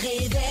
réveil.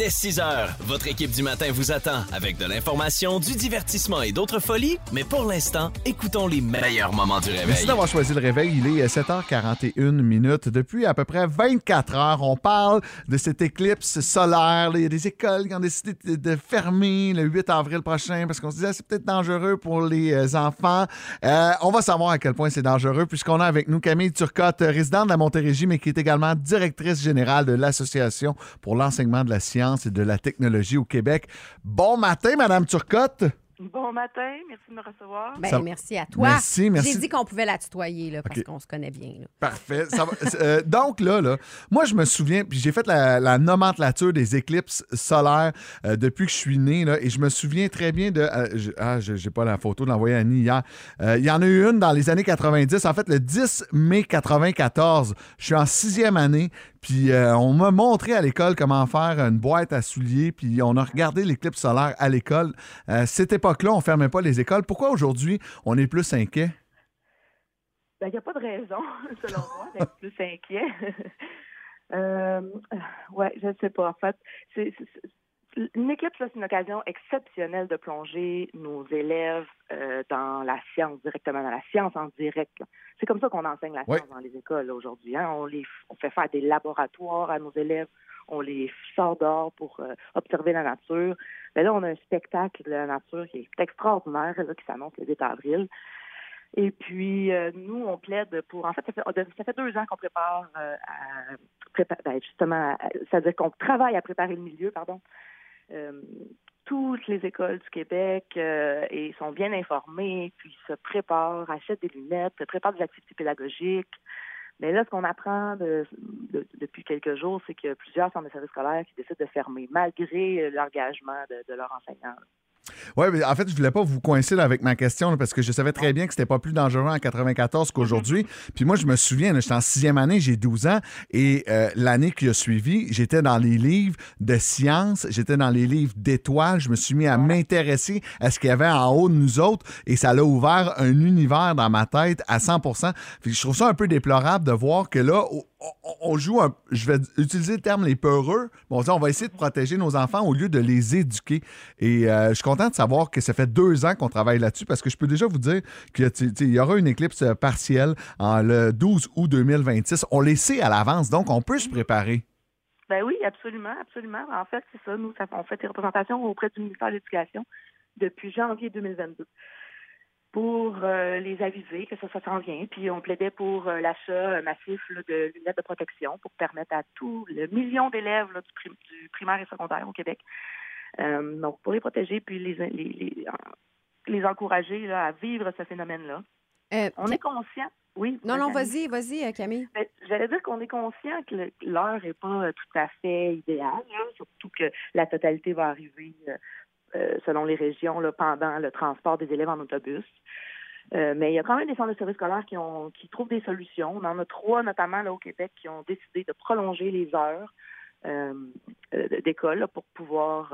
Dès 6 heures, votre équipe du matin vous attend avec de l'information, du divertissement et d'autres folies. Mais pour l'instant, écoutons les meilleurs moments du réveil. Merci d'avoir choisi le réveil. Il est 7h41 minutes. Depuis à peu près 24 heures, on parle de cette éclipse solaire. Il y a des écoles qui ont décidé de- fermer le 8 avril prochain parce qu'on se disait c'est peut-être dangereux pour les euh, enfants. Euh, on va savoir à quel point c'est dangereux puisqu'on a avec nous Camille Turcotte, résidente de la Montérégie, mais qui est également directrice générale de l'Association pour l'enseignement de la science et de la technologie au Québec. Bon matin, Madame Turcotte. Bon matin, merci de me recevoir. Ben, Ça- merci à toi. Merci, merci. J'ai dit qu'on pouvait la tutoyer là, parce qu'on se connaît bien. là. Parfait. Ça va- euh, donc là, là, moi je me souviens, puis j'ai fait la, la nomenclature des éclipses solaires euh, depuis que je suis né, là, et je me souviens très bien de... euh, je- ah, je- j'ai pas la photo de l'envoyer à Annie hier. Euh, Il y en a eu une dans les années 90, en fait le 10 mai 94. Je suis en sixième année, puis euh, on m'a montré à l'école comment faire une boîte à souliers, puis on a regardé l'éclipse solaire à l'école. Euh, cette époque-là, on fermait pas les écoles. Pourquoi aujourd'hui on est plus inquiet? Ben, Il n'y a pas de raison, selon moi, d'être plus inquiet. euh, ouais, je ne sais pas. En fait, c'est- une éclipse, c'est une occasion exceptionnelle de plonger nos élèves euh, dans la science, directement dans la science en direct. C'est comme ça qu'on enseigne la science dans les écoles aujourd'hui. hein. On, les, on fait faire des laboratoires à nos élèves, on les sort dehors pour euh, observer la nature. Mais là, on a un spectacle de la nature qui est extraordinaire, là, qui s'annonce le 8 avril. Et puis, euh, nous, on plaide pour... En fait, ça fait, ça fait deux ans qu'on prépare euh, à prépa- ben, justement, à- c'est-à-dire qu'on travaille à préparer le milieu, pardon. Euh, toutes les écoles du Québec euh, et sont bien informées, puis se préparent, achètent des lunettes, préparent des activités pédagogiques. Mais là, ce qu'on apprend de- de- depuis quelques jours, c'est a plusieurs centres de services scolaires qui décident de fermer, malgré euh, l'engagement de, de leurs enseignants. Oui, mais en fait, je voulais pas vous coincer là, avec ma question là, parce que je savais très bien que c'était pas plus dangereux en 94 qu'aujourd'hui. Puis moi, je me souviens, j'étais en sixième année, j'ai 12 ans, et euh, l'année qui a suivi, j'étais dans les livres de sciences, j'étais dans les livres d'étoiles, je me suis mis à m'intéresser à ce qu'il y avait en haut de nous autres, et ça l'a ouvert un univers dans ma tête à 100 Puis je trouve ça un peu déplorable de voir que là, on, joue, un, je vais utiliser le terme les peureux, mais on va essayer de protéger nos enfants au lieu de les éduquer. Et euh, je suis content de savoir que ça fait deux ans qu'on travaille là-dessus parce que je peux déjà vous dire qu'il y aura une éclipse partielle en le 12 août 2026. On les sait à l'avance, donc on peut se préparer. Ben oui, absolument, absolument. En fait, c'est ça. Nous, on fait des représentations auprès du ministère de l'Éducation depuis janvier 2022 pour euh, les aviser que ça, ça s'en vient. Puis on plaidait pour euh, l'achat euh, massif là, de lunettes de protection pour permettre à tout le million d'élèves du, prim- du primaire et secondaire au Québec, euh, donc pour les protéger puis les, les, les, les encourager là, à vivre ce phénomène-là. On est conscient. Oui. Non, non, vas-y, vas-y, Camille. Ben, J'allais dire qu'on est conscient que l'heure n'est pas tout à fait idéale, là, surtout que la totalité va arriver euh, selon les régions là, pendant le transport des élèves en autobus. Euh, mais il y a quand même des centres de services scolaires qui, ont, qui trouvent des solutions. On en a trois, notamment là, au Québec, qui ont décidé de prolonger les heures euh, euh, d'école pour pouvoir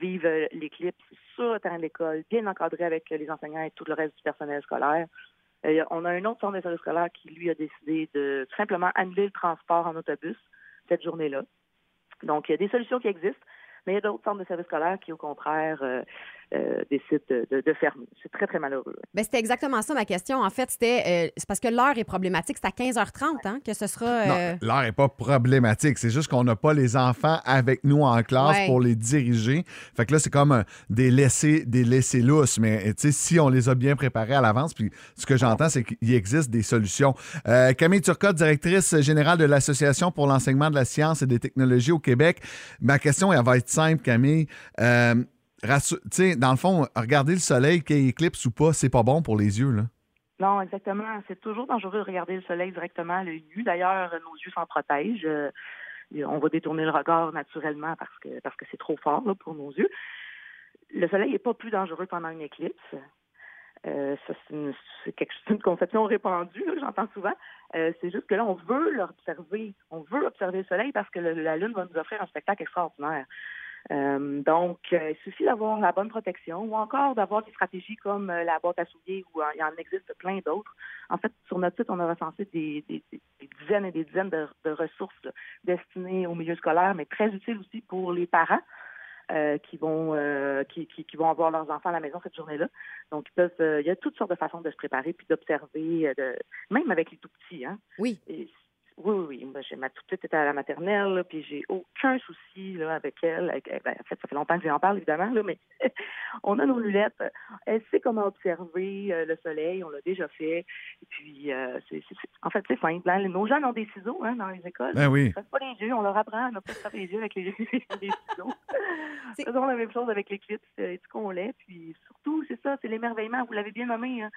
vivre l'éclipse sur le terrain de l'école, bien encadré avec les enseignants et tout le reste du personnel scolaire. On a un autre centre de services scolaires qui, lui, a décidé de simplement annuler le transport en autobus cette journée-là. Donc, il y a des solutions qui existent, mais il y a d'autres centres de services scolaires qui, au contraire, euh, euh, décident de, de- de fermer. C'est très, très malheureux. Ben, c'était exactement ça ma question. En fait, c'était euh, c'est parce que l'heure est problématique. C'est à 15h30 hein, que ce sera. Non, euh, l'heure n'est pas problématique. C'est juste qu'on n'a pas les enfants avec nous en classe Ouais. pour les diriger. Fait que là, c'est comme un- des laissés, des laissés lousses. Mais tu sais, si on les a bien préparés à l'avance, puis ce que j'entends, c'est qu'il existe des solutions. Euh, Camille Turcotte, directrice générale de l'Association pour l'enseignement de la science et des technologies au Québec. Ma question, elle va être simple, Camille. Sais, dans le fond, regarder le soleil, qu'il éclipse ou pas, c'est pas bon pour les yeux, là. Non, exactement. C'est toujours dangereux de regarder le soleil directement à l'œil nu. D'ailleurs, nos yeux s'en protègent. Euh, on va détourner le regard naturellement parce que parce que c'est trop fort là, pour nos yeux. Le soleil n'est pas plus dangereux pendant une éclipse. Euh, c'est une, conception répandue, que j'entends souvent. Euh, c'est juste que là, on veut l'observer. On veut observer le soleil parce que la Lune va nous offrir un spectacle extraordinaire. Euh, donc, euh, il suffit d'avoir la bonne protection ou encore d'avoir des stratégies comme euh, la boîte à souliers où il y en existe plein d'autres. En fait, sur notre site, on a recensé des, des, des dizaines et des dizaines de, de ressources destinées au milieu scolaire, mais très utiles aussi pour les parents. Euh, qui vont euh, qui, qui, qui, vont avoir leurs enfants à la maison cette journée-là. Donc, ils peuvent, euh, il y a toutes sortes de façons de se préparer puis d'observer, de, même avec les tout petits. Hein. Oui. Et oui, oui, oui. j'ai ma toute petite était à la maternelle, là, puis j'ai aucun souci là, avec elle. Avec, ben, en fait, ça fait longtemps que j'en parle, évidemment, là, mais on a nos lunettes. Elle sait comment observer euh, le soleil, on l'a déjà fait. Et puis, euh, c'est, c'est, en fait, c'est simple. Hein. Nos jeunes ont des ciseaux hein, dans les écoles. Ben oui. Ils ne pas les yeux, on leur apprend à ne pas se faire les yeux avec les, les ciseaux. Faisons la même chose avec les clips, c'est ce qu'on l'est. Puis surtout, c'est ça, c'est l'émerveillement. Vous l'avez bien nommé. Hein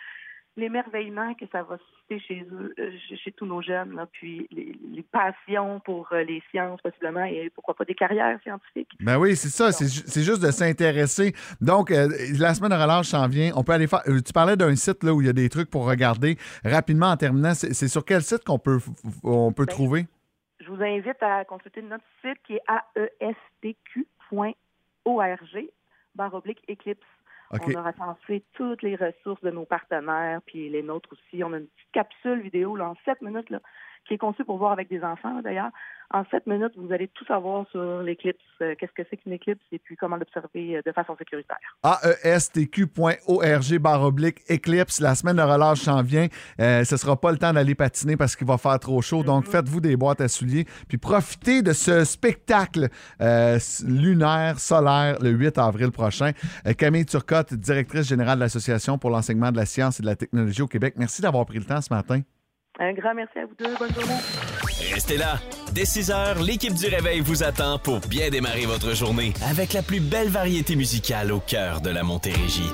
l'émerveillement que ça va susciter chez eux, euh, chez tous nos jeunes, là, puis les, les, passions pour euh, les sciences possiblement et pourquoi pas des carrières scientifiques. Ben oui, c'est ça, c'est juste de s'intéresser. Donc, euh, la semaine de relâche s'en vient. On peut aller faire. Tu parlais d'un site là où il y a des trucs pour regarder rapidement en terminant. C'est sur quel site qu'on peut on peut ben, trouver? Je vous invite à consulter notre site qui est aestq.org barre oblique On a recensé toutes les ressources de nos partenaires, puis les nôtres aussi. On a une petite capsule vidéo là, en sept minutes là, qui est conçue pour voir avec des enfants d'ailleurs. En sept minutes, vous allez tout savoir sur l'éclipse, euh, qu'est-ce que c'est qu'une éclipse et puis comment l'observer euh, de façon sécuritaire. aestq.org barre oblique éclipse. La semaine de relâche s'en vient. Euh, ce ne sera pas le temps d'aller patiner parce qu'il va faire trop chaud. Donc, mm-hmm. faites-vous des boîtes à souliers. Puis profitez de ce spectacle lunaire, solaire, le 8 avril prochain. Camille Turcotte, directrice générale de l'Association pour l'enseignement de la science et de la technologie au Québec. Merci d'avoir pris le temps ce matin. Un grand merci à vous deux. Bonne journée. Restez là. Dès 6 heures, l'équipe du Réveil vous attend pour bien démarrer votre journée avec la plus belle variété musicale au cœur de la Montérégie.